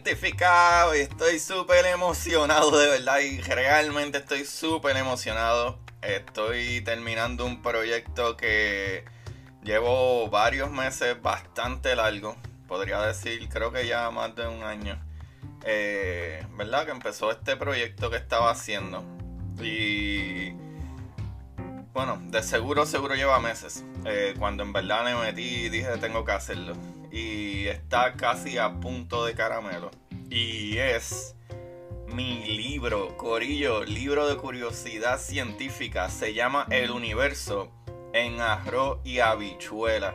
Hoy estoy súper emocionado, de verdad. Y realmente estoy súper emocionado. Estoy terminando un proyecto que llevo varios meses bastante largo. Podría decir, creo que ya más de un año. Eh, ¿Verdad? Que empezó este proyecto que estaba haciendo. Y bueno, de seguro, seguro lleva meses. Eh, cuando en verdad me metí y dije tengo que hacerlo y está casi a punto de caramelo. Y es mi libro, Corillo, libro de curiosidad científica. Se llama El Universo en arroz y habichuela.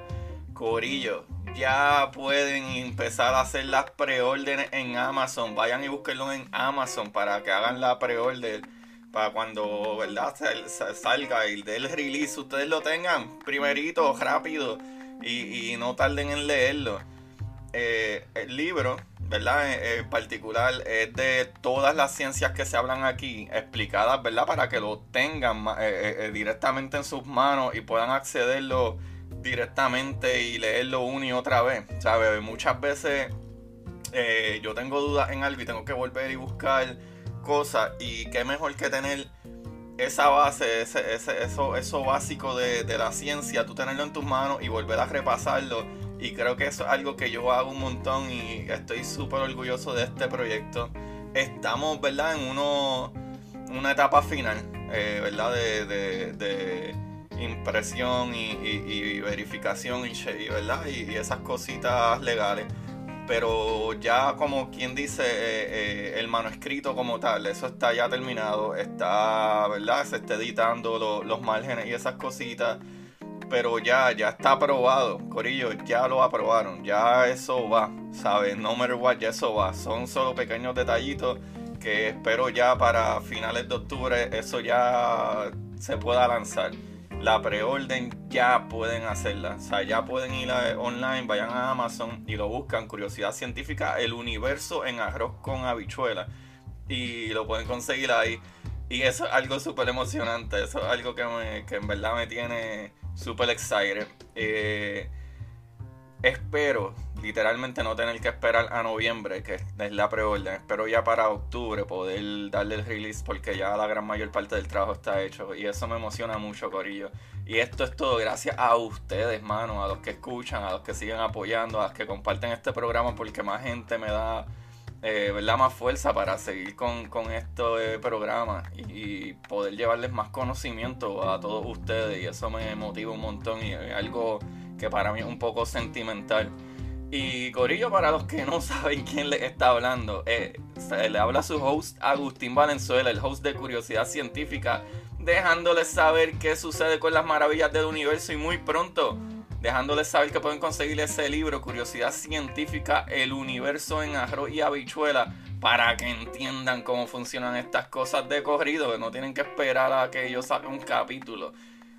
Corillo, ya pueden empezar a hacer las preórdenes en Amazon. Vayan y búsquenlo en Amazon para que hagan la preorden. Para cuando ¿verdad? salga y del release, ustedes lo tengan primerito, rápido y, no tarden en leerlo. Eh, el libro, ¿verdad? Eh, en particular es de todas las ciencias que se hablan aquí, explicadas, ¿verdad? Para que lo tengan eh, directamente en sus manos y puedan accederlo directamente y leerlo una y otra vez, ¿sabes? Muchas veces yo tengo dudas en algo y tengo que volver y buscar cosas y qué mejor que tener esa base, ese, eso, eso básico de, la ciencia, tú tenerlo en tus manos y volver a repasarlo. Y creo que eso es algo que yo hago un montón y estoy súper orgulloso de este proyecto. Estamos, ¿verdad? En uno, una etapa final, eh, ¿verdad? De, impresión y, verificación y, ¿verdad? y esas cositas legales pero ya como quien dice eh, eh, el manuscrito como tal, eso está ya terminado, está, ¿verdad? Se está editando los márgenes y esas cositas, pero ya, ya está aprobado, Corillo, ya lo aprobaron, ya eso va, ¿sabes? No matter what, ya eso va, son solo pequeños detallitos que espero ya para finales de octubre eso ya se pueda lanzar la preorden ya pueden hacerla. O sea, ya pueden ir online, vayan a Amazon y lo buscan. Curiosidad científica, el universo en arroz con habichuela. Y lo pueden conseguir ahí. Y eso es algo súper emocionante. Eso es algo que, me, que en verdad me tiene súper excited. Eh, espero literalmente no tener que esperar a noviembre, que es la preorden. Espero ya para octubre poder darle el release porque ya la gran mayor parte del trabajo está hecho. Y eso me emociona mucho, Corillo. Y esto es todo gracias a ustedes, mano, a los que escuchan, a los que siguen apoyando, a los que comparten este programa porque más gente me da... Eh, ¿verdad? más fuerza para seguir con, con este programa y, y, poder llevarles más conocimiento a todos ustedes y eso me motiva un montón y es algo que para mí es un poco sentimental Y Corillo, para los que no saben quién le está hablando, eh, le habla su host Agustín Valenzuela, el host de Curiosidad Científica, dejándoles saber qué sucede con las maravillas del universo y muy pronto dejándoles saber que pueden conseguir ese libro, Curiosidad Científica, El Universo en Arroz y Habichuela, para que entiendan cómo funcionan estas cosas de corrido, que no tienen que esperar a que yo saque un capítulo.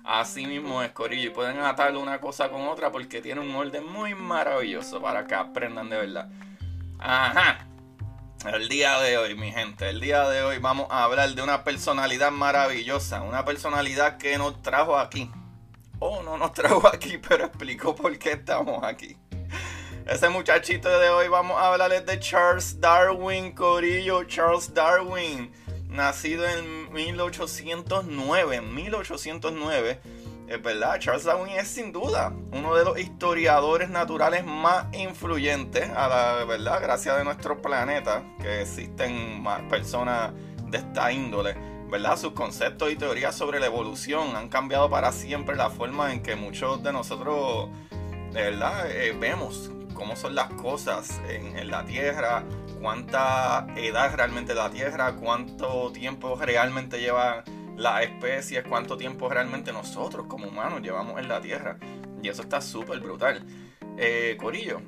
Así mismo es, Corillo, y pueden atar una cosa con otra porque tiene un orden muy maravilloso para que aprendan de verdad. Ajá. El día de hoy, mi gente, el día de hoy vamos a hablar de una personalidad maravillosa, una personalidad que nos trajo aquí oh, no nos trajo aquí, pero explicó por qué estamos aquí. Ese muchachito de hoy vamos a hablarles de Charles Darwin, Corillo, Charles Darwin, nacido en 1809, en 1809. Es verdad, Charles Darwin es sin duda uno de los historiadores naturales más influyentes a la verdad, gracias a nuestro planeta, que existen más personas de esta índole. ¿verdad? Sus conceptos y teorías sobre la evolución han cambiado para siempre la forma en que muchos de nosotros, ¿verdad? Eh, vemos cómo son las cosas en, la Tierra, cuánta edad realmente la Tierra, cuánto tiempo realmente llevan las especies, cuánto tiempo realmente nosotros como humanos llevamos en la Tierra. Y eso está súper brutal. Eh, Corillo,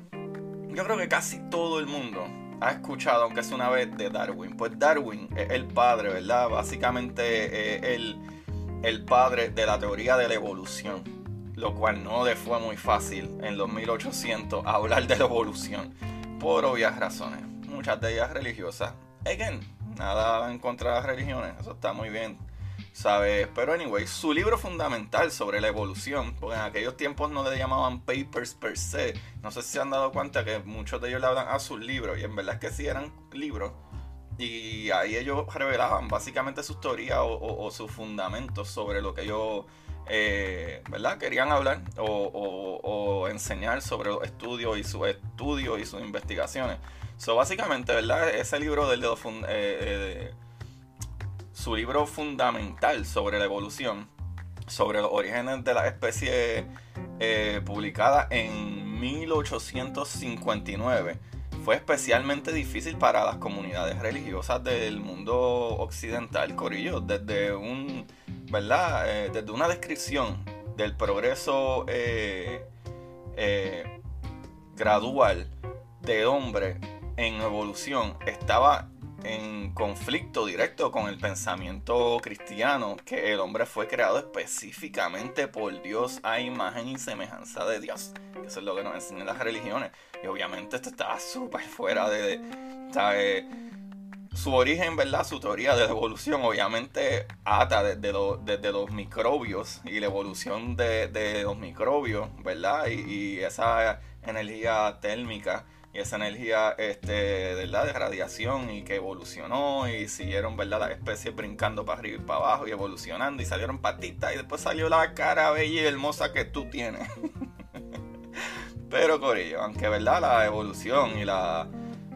yo creo que casi todo el mundo ha escuchado, aunque es una vez, de Darwin. Pues Darwin es el padre, ¿verdad? Básicamente eh, el, el padre de la teoría de la evolución. Lo cual no le fue muy fácil en los 1800 hablar de la evolución. Por obvias razones. Muchas de ellas religiosas. Again, nada en contra de las religiones. Eso está muy bien. ¿Sabes? Pero anyway, su libro fundamental sobre la evolución, porque en aquellos tiempos no le llamaban papers per se, no sé si se han dado cuenta que muchos de ellos le hablan a sus libros, y en verdad es que sí eran libros, y ahí ellos revelaban básicamente sus teorías o, sus fundamentos sobre lo que ellos eh, ¿verdad? querían hablar o, enseñar sobre los estudios y sus estudios y sus investigaciones. So, básicamente, ¿verdad? Ese libro del de, eh, eh su libro fundamental sobre la evolución, sobre los orígenes de la especie, eh, publicada en 1859, fue especialmente difícil para las comunidades religiosas del mundo occidental, Corillo, desde un, ¿verdad? Eh, desde una descripción del progreso gradual de hombre en evolución estaba en conflicto directo con el pensamiento cristiano que el hombre fue creado específicamente por Dios a imagen y semejanza de Dios. Eso es lo que nos enseñan las religiones. Y obviamente esto está súper fuera de, su origen, ¿verdad? Su teoría de la evolución obviamente ata desde, los microbios y la evolución de, los microbios, ¿verdad? y esa energía térmica esa energía este, ¿verdad? de radiación y que evolucionó y siguieron ¿verdad? las especies brincando para arriba y para abajo y evolucionando y salieron patitas y después salió la cara bella y hermosa que tú tienes. Pero Corillo, aunque verdad la evolución y las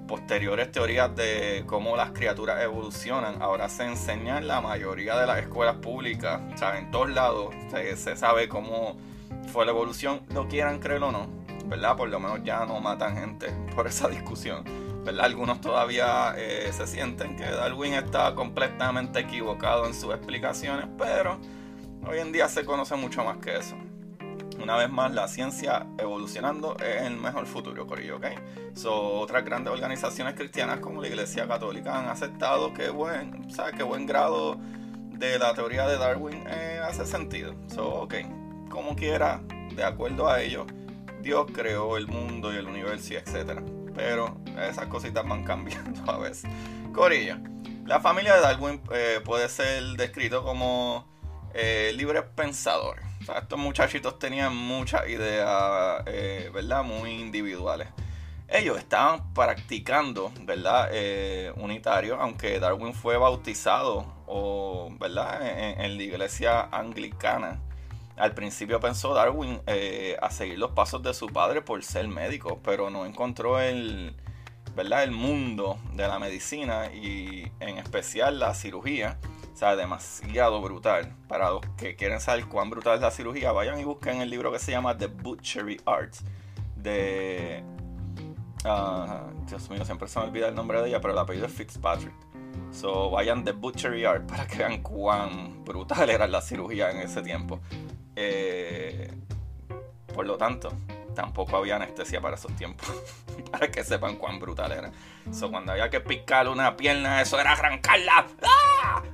posteriores teorías de cómo las criaturas evolucionan ahora se enseñan en la mayoría de las escuelas públicas, o en todos lados se, se sabe cómo fue la evolución, lo quieran creer o no Por lo menos ya no matan gente por esa discusión. Algunos todavía eh, se sienten que Darwin está completamente equivocado en sus explicaciones, pero hoy en día se conoce mucho más que eso. Una vez más, la ciencia evolucionando es el mejor futuro, Corillo, ¿ok? So, otras grandes organizaciones cristianas como la Iglesia Católica han aceptado que buen, ¿sabes? que buen grado de la teoría de Darwin eh, hace sentido. So, ok, como quiera, de acuerdo a ello, Dios creó el mundo y el universo, etc. Pero esas cositas van cambiando a veces. Corillo. La familia de Darwin eh, puede ser descrito como eh, libres pensadores. estos muchachitos tenían muchas ideas, eh, ¿verdad? Muy individuales. Ellos estaban practicando, ¿verdad? unitario, aunque Darwin fue bautizado, o, ¿verdad? en la iglesia anglicana al principio pensó Darwin eh, a seguir los pasos de su padre por ser médico, pero no encontró el, ¿verdad? el mundo de la medicina y en especial la cirugía. O sea, demasiado brutal. Para los que quieren saber cuán brutal es la cirugía, vayan y busquen el libro que se llama The Butchery Arts de Ah, Dios mío, siempre se me olvida el nombre de ella, pero el apellido es Fitzpatrick. So vayan de Butcher Yard para que vean cuán brutal era la cirugía en ese tiempo. Eh, por lo tanto, tampoco había anestesia para esos tiempos. para que sepan cuán brutal era. So, cuando había que picar una pierna, eso era arrancarla. ¡Ah!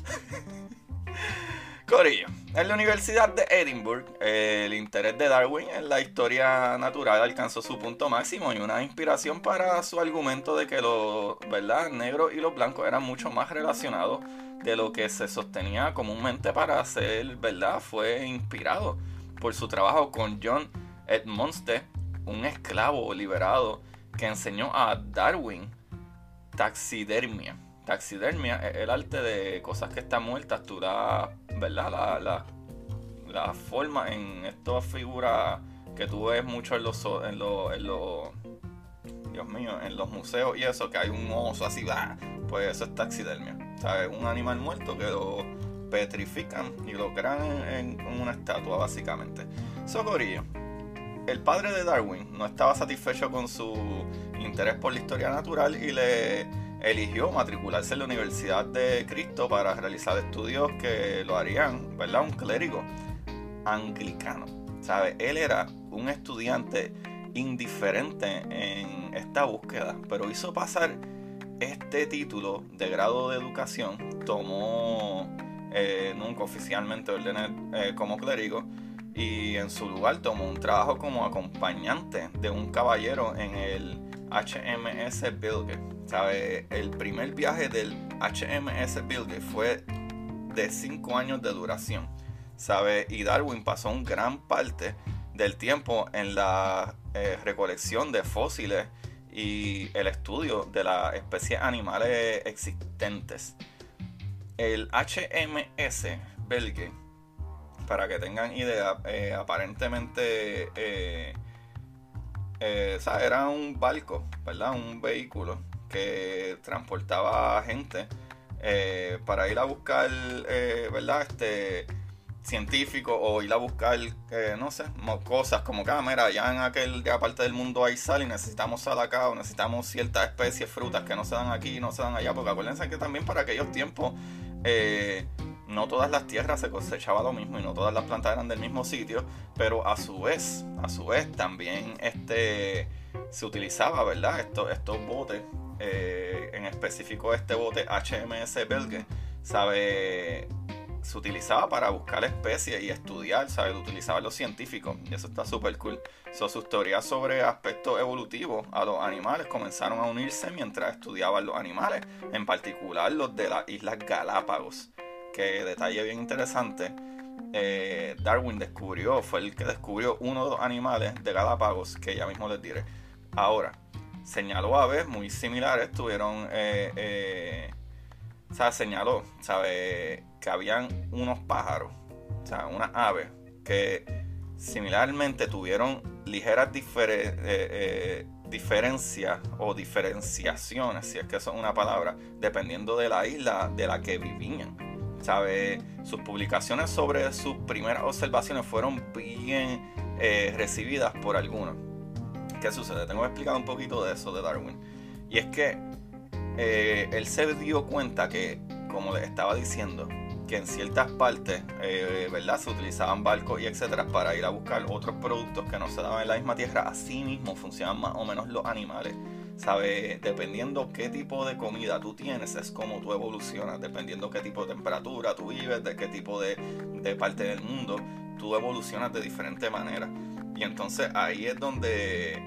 Corillo, en la Universidad de Edinburgh, el interés de Darwin en la historia natural alcanzó su punto máximo y una inspiración para su argumento de que los ¿verdad? negros y los blancos eran mucho más relacionados de lo que se sostenía comúnmente para hacer, ¿verdad? Fue inspirado por su trabajo con John Edmonste, un esclavo liberado que enseñó a Darwin taxidermia. Taxidermia es el arte de cosas que están muertas, tú la, ¿verdad? La, la, forma en estas figuras que tú ves mucho en los, en los, en Dios mío, en los museos y eso, que hay un oso así, pues eso es taxidermia. Un animal muerto que lo petrifican y lo crean en, una estatua, básicamente. Socorillo. El padre de Darwin no estaba satisfecho con su interés por la historia natural y le eligió matricularse en la Universidad de Cristo para realizar estudios que lo harían, ¿verdad? Un clérigo anglicano. ¿Sabe? Él era un estudiante indiferente en esta búsqueda, pero hizo pasar este título de grado de educación, tomó eh, nunca oficialmente ordené eh, como clérigo y en su lugar tomó un trabajo como acompañante de un caballero en el HMS Bilge. ¿Sabe? El primer viaje del HMS Bilge fue de 5 años de duración. ¿Sabe? Y Darwin pasó un gran parte del tiempo en la eh, recolección de fósiles y el estudio de las especies animales existentes. El HMS Belge, para que tengan idea, eh, aparentemente eh, eh, era un barco, ¿verdad? Un vehículo que transportaba gente para ir a buscar, ¿verdad? Este científico o ir a buscar, no sé, cosas como cámara. Ya en aquel parte del mundo hay sal y necesitamos sal acá o necesitamos ciertas especies, frutas que no se dan aquí no se dan allá. Porque acuérdense que también para aquellos tiempos eh, no todas las tierras se cosechaba lo mismo y no todas las plantas eran del mismo sitio, pero a su vez, a su vez también este, se utilizaba, ¿verdad? Estos, estos botes, eh, en específico este bote HMS Belge, ¿sabe? Se utilizaba para buscar especies y estudiar, ¿sabes? Lo utilizaban los científicos y eso está súper cool. sus teorías sobre aspectos evolutivos a los animales comenzaron a unirse mientras estudiaban los animales, en particular los de las Islas Galápagos. Que detalle bien interesante, eh, Darwin descubrió, fue el que descubrió uno de los animales de Galápagos, que ya mismo les diré. Ahora, señaló aves muy similares, tuvieron... Eh, eh, o sea, señaló, ¿sabe? Que habían unos pájaros, o sea, unas aves, que similarmente tuvieron ligeras eh, eh, diferencias o diferenciaciones, si es que eso es una palabra, dependiendo de la isla de la que vivían. ¿Sabe? Sus publicaciones sobre sus primeras observaciones fueron bien eh, recibidas por algunos. ¿Qué sucede? Tengo que explicar un poquito de eso de Darwin. Y es que eh, él se dio cuenta que, como les estaba diciendo, que en ciertas partes, eh, ¿verdad? Se utilizaban barcos y etcétera para ir a buscar otros productos que no se daban en la misma tierra. Así mismo funcionan más o menos los animales. ¿Sabe? Dependiendo qué tipo de comida tú tienes, es como tú evolucionas. Dependiendo qué tipo de temperatura tú vives, de qué tipo de, parte del mundo, tú evolucionas de diferente manera. Y entonces ahí es donde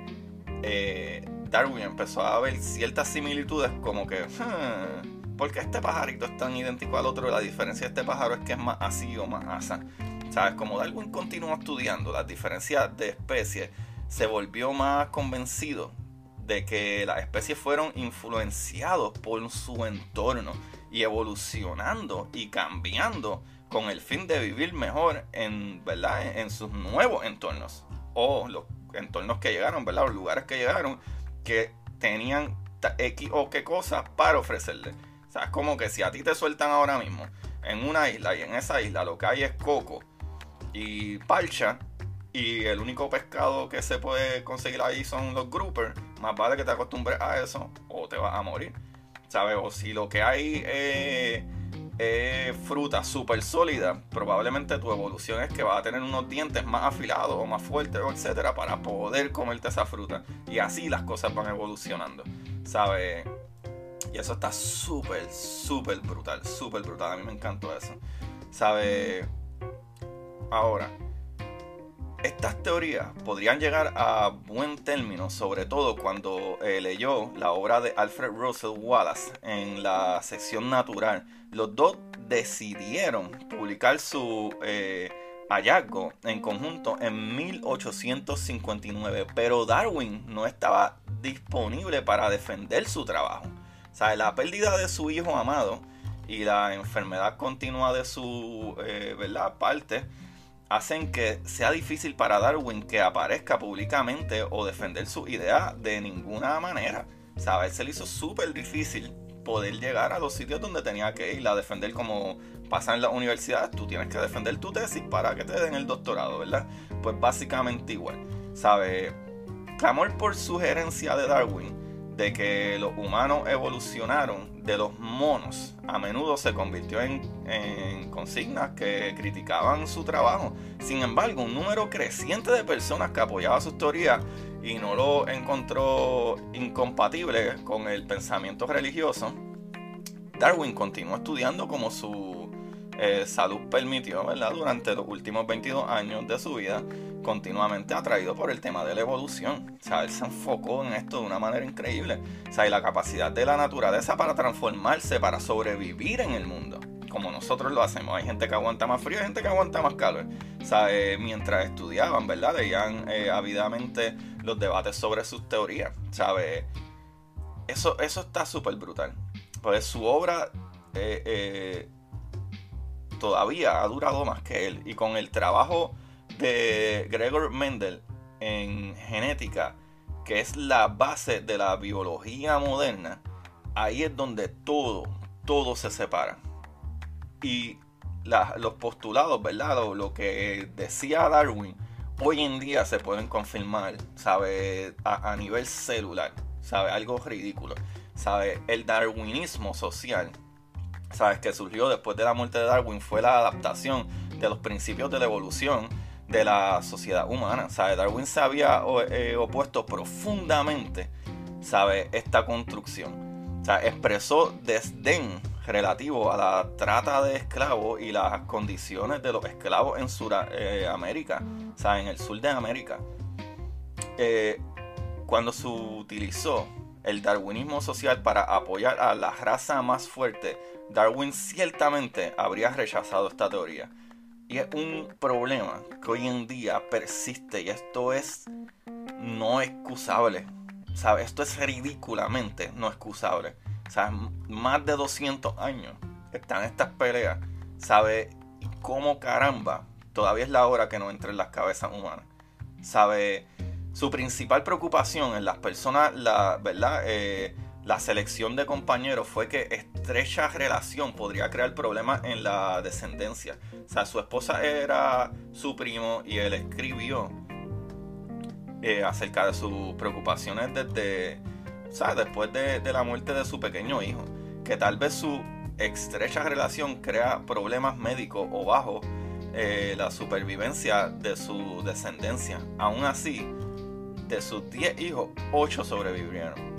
Darwin empezó a ver ciertas similitudes como que, hmm, ¿por qué este pajarito es tan idéntico al otro? La diferencia de este pájaro es que es más así o más asa. ¿Sabes? Como Darwin continuó estudiando las diferencias de especies, se volvió más convencido de que las especies fueron influenciados por su entorno y evolucionando y cambiando con el fin de vivir mejor en, ¿verdad? en sus nuevos entornos o los entornos que llegaron, ¿verdad? los lugares que llegaron que tenían X o qué cosas para ofrecerle. O sea, es como que si a ti te sueltan ahora mismo en una isla y en esa isla lo que hay es coco y parcha, y el único pescado que se puede conseguir ahí son los groupers, más vale que te acostumbres a eso o te vas a morir. ¿Sabes? O si lo que hay es fruta súper sólida, probablemente tu evolución es que vas a tener unos dientes más afilados o más fuertes, o etcétera, para poder comerte esa fruta. Y así las cosas van evolucionando. ¿Sabes? Y eso está súper, súper brutal, súper brutal. A mí me encantó eso. ¿Sabes? Ahora, estas teorías podrían llegar a buen término, sobre todo cuando eh, leyó la obra de Alfred Russel Wallace en la sección natural. Los dos decidieron publicar su eh, hallazgo en conjunto en 1859, pero Darwin no estaba disponible para defender su trabajo. O sea, la pérdida de su hijo amado y la enfermedad continua de su eh, ¿verdad? parte hacen que sea difícil para Darwin que aparezca públicamente o defender su idea de ninguna manera. ¿Sabes? Se le hizo súper difícil poder llegar a los sitios donde tenía que ir a defender como pasa en las universidades, tú tienes que defender tu tesis para que te den el doctorado, ¿verdad? Pues básicamente igual, ¿sabes? Clamor por sugerencia de Darwin de que los humanos evolucionaron de los monos a menudo se convirtió en, consignas que criticaban su trabajo. Sin embargo, un número creciente de personas que apoyaban sus teorías y no lo encontró incompatible con el pensamiento religioso, Darwin continuó estudiando como su eh, salud permitió, ¿verdad? Durante los últimos 22 años de su vida continuamente atraído por el tema de la evolución. O él se enfocó en esto de una manera increíble. O la capacidad de la naturaleza para transformarse, para sobrevivir en el mundo. Como nosotros lo hacemos. Hay gente que aguanta más frío, hay gente que aguanta más calor. O eh, mientras estudiaban, ¿verdad? Leían eh, ávidamente los debates sobre sus teorías. ¿Sabes? Eso, eso está súper brutal. Pues su obra todavía ha durado más que él. Y con el trabajo de Gregor Mendel en genética, que es la base de la biología moderna, ahí es donde todo, todo se separa. Y los postulados, ¿verdad? Lo, que decía Darwin, hoy en día se pueden confirmar, ¿sabe? A, a nivel celular, ¿sabe? Algo ridículo, ¿sabe? El darwinismo social, ¿sabes? Que surgió después de la muerte de Darwin fue la adaptación de los principios de la evolución de la sociedad humana. ¿sabe? Darwin se había eh, opuesto profundamente ¿sabe? esta construcción. Sea, expresó desdén relativo a la trata de esclavos y las condiciones de los esclavos en Sudamérica, eh, en el sur de América. Eh, cuando se utilizó el darwinismo social para apoyar a la raza más fuerte, Darwin ciertamente habría rechazado esta teoría. Y es un problema que hoy en día persiste y esto es no excusable. ¿Sabes? Esto es ridículamente no excusable. ¿Sabes? Más de 200 años están estas peleas. ¿Sabes? Y cómo caramba todavía es la hora que no entre en las cabezas humanas. ¿Sabe? Su principal preocupación en las personas, la, ¿verdad? Eh, la selección de compañeros fue que estrecha relación podría crear problemas en la descendencia. O sea, su esposa era su primo y él escribió eh, acerca de sus preocupaciones desde, o sea, después de, la muerte de su pequeño hijo. Que tal vez su estrecha relación crea problemas médicos o bajo eh, la supervivencia de su descendencia. Aún así, de sus 10 hijos, 8 sobrevivieron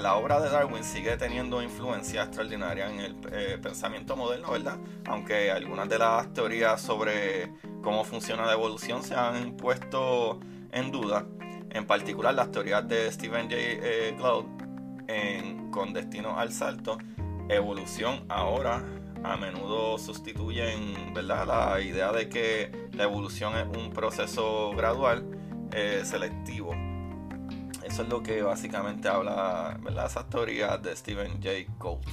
la obra de Darwin sigue teniendo influencia extraordinaria en el eh, pensamiento moderno, ¿verdad? Aunque algunas de las teorías sobre cómo funciona la evolución se han puesto en duda, en particular las teorías de Stephen J. Eh, Con Destino al Salto, evolución ahora a menudo sustituyen ¿verdad? la idea de que la evolución es un proceso gradual eh, selectivo eso es lo que básicamente habla, ¿verdad? Esas teorías de Stephen J. Gould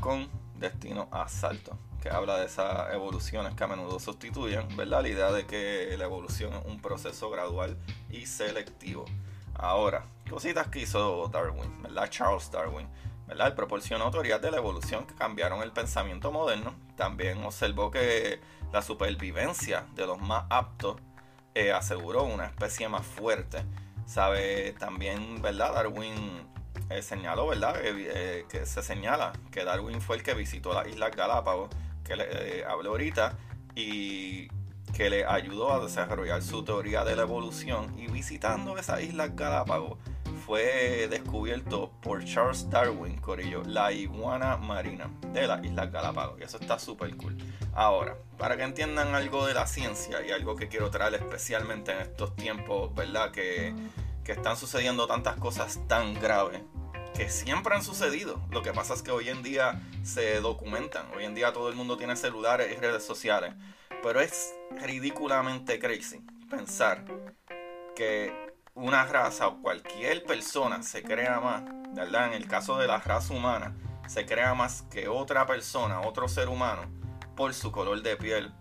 con destino a salto, que habla de esas evoluciones que a menudo sustituyen, ¿verdad? La idea de que la evolución es un proceso gradual y selectivo. Ahora, cositas que hizo Darwin, ¿verdad? Charles Darwin, ¿verdad? Él proporcionó teorías de la evolución que cambiaron el pensamiento moderno. También observó que la supervivencia de los más aptos eh, aseguró una especie más fuerte. Sabe también, ¿verdad? Darwin eh, señaló, ¿verdad? Eh, que se señala que Darwin fue el que visitó las Islas Galápagos, que le habló ahorita, y que le ayudó a desarrollar su teoría de la evolución. Y visitando esas Islas Galápagos, fue descubierto por Charles Darwin, Corillo, la iguana marina de las Islas Galápagos. Y eso está súper cool. Ahora, para que entiendan algo de la ciencia y algo que quiero traer especialmente en estos tiempos, ¿verdad? Que, que están sucediendo tantas cosas tan graves que siempre han sucedido. Lo que pasa es que hoy en día se documentan. Hoy en día todo el mundo tiene celulares y redes sociales. Pero es ridículamente crazy pensar que una raza o cualquier persona se crea más, ¿verdad? En el caso de la raza humana, se crea más que otra persona, otro ser humano, por su color de piel,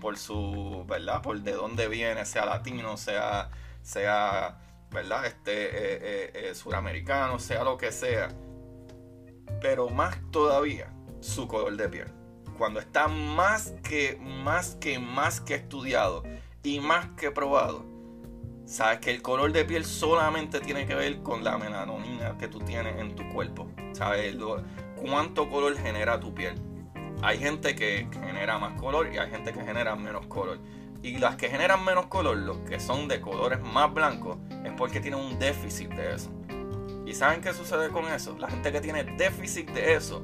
por su, ¿verdad? Por de dónde viene, sea latino, sea, sea, ¿verdad? Este, eh, eh, eh, suramericano, sea lo que sea. Pero más todavía, su color de piel. Cuando está más que, más que, más que estudiado y más que probado, Sabes que el color de piel solamente tiene que ver con la melanina que tú tienes en tu cuerpo. Sabes cuánto color genera tu piel. Hay gente que genera más color y hay gente que genera menos color. Y las que generan menos color, los que son de colores más blancos, es porque tienen un déficit de eso. ¿Y saben qué sucede con eso? La gente que tiene déficit de eso,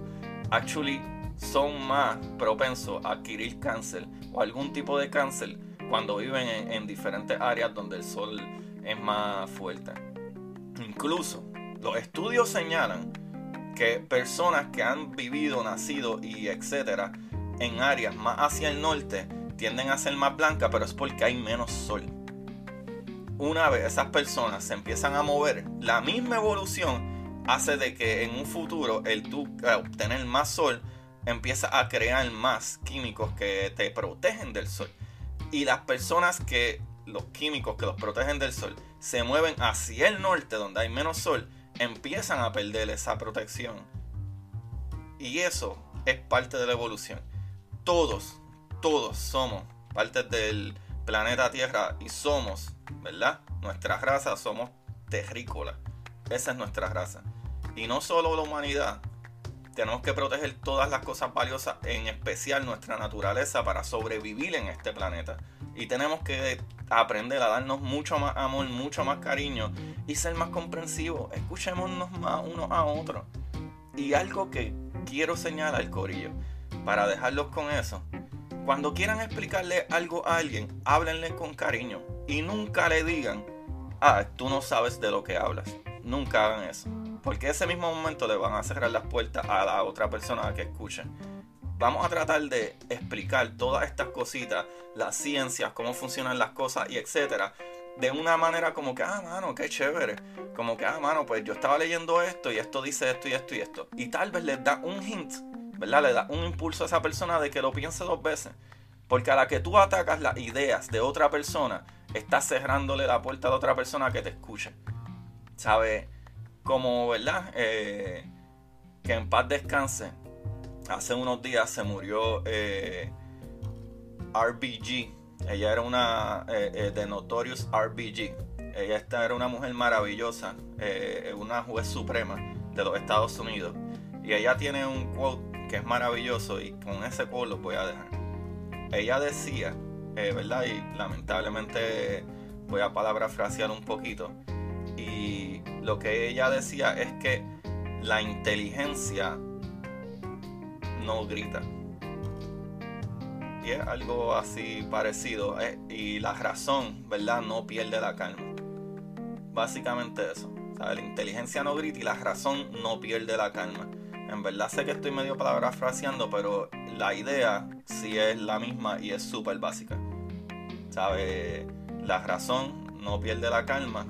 actually son más propensos a adquirir cáncer o algún tipo de cáncer cuando viven en, diferentes áreas donde el sol es más fuerte. Incluso los estudios señalan que personas que han vivido, nacido y etcétera en áreas más hacia el norte tienden a ser más blancas, pero es porque hay menos sol. Una vez esas personas se empiezan a mover, la misma evolución hace de que en un futuro el tú eh, obtener más sol empieza a crear más químicos que te protegen del sol y las personas que los químicos que los protegen del sol se mueven hacia el norte donde hay menos sol, empiezan a perder esa protección. Y eso es parte de la evolución. Todos, todos somos parte del planeta Tierra y somos, ¿verdad? Nuestra raza somos terrícolas. Esa es nuestra raza. Y no solo la humanidad, tenemos que proteger todas las cosas valiosas, en especial nuestra naturaleza, para sobrevivir en este planeta. Y tenemos que aprender a darnos mucho más amor, mucho más cariño y ser más comprensivos. Escuchémonos más unos a otros. Y algo que quiero señalar, Corillo, para dejarlos con eso. Cuando quieran explicarle algo a alguien, háblenle con cariño y nunca le digan, ah, tú no sabes de lo que hablas. Nunca hagan eso. Porque ese mismo momento le van a cerrar las puertas a la otra persona que escuche. Vamos a tratar de explicar todas estas cositas, las ciencias, cómo funcionan las cosas y etcétera, de una manera como que, ah, mano, qué chévere. Como que, ah, mano, pues yo estaba leyendo esto y esto dice esto y esto y esto. Y tal vez les da un hint, ¿verdad? Le da un impulso a esa persona de que lo piense dos veces. Porque a la que tú atacas las ideas de otra persona, estás cerrándole la puerta a otra persona que te escuche. ¿Sabes? como, ¿verdad? Eh, que en paz descanse. Hace unos días se murió eh, RBG. Ella era una eh, de Notorious RBG. Ella esta era una mujer maravillosa, una juez suprema de los Estados Unidos. Y ella tiene un quote que es maravilloso y con ese quote lo voy a dejar. Ella decía, ¿verdad? Y lamentablemente voy a parafrasear un poquito. Y lo que ella decía es que la inteligencia no grita. Y es algo así parecido. Eh, y la razón, ¿verdad? No pierde la calma. Básicamente eso. La inteligencia no grita y la razón no pierde la calma. En verdad sé que estoy medio parafraseando, pero la idea sí es la misma y es súper básica. ¿Sabe? La razón no pierde la calma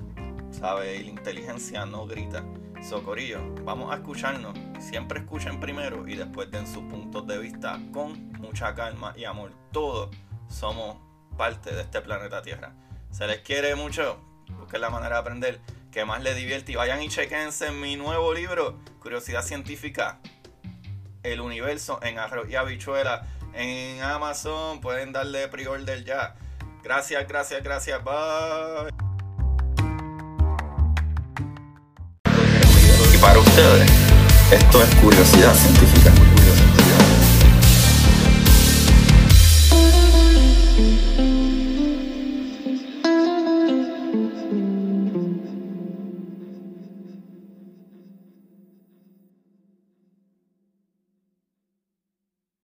¿sabe? La inteligencia no grita. Socorillo, vamos a escucharnos. Siempre escuchen primero y después den sus puntos de vista con mucha calma y amor. Todos somos parte de este planeta Tierra. Se les quiere mucho. Busquen la manera de aprender que más les divierte y vayan y chequense en mi nuevo libro, Curiosidad Científica, El Universo en Arroz y Habichuela. En Amazon pueden darle pre-order ya. Gracias, gracias, gracias. Bye. Y para ustedes, esto es curiosidad científica.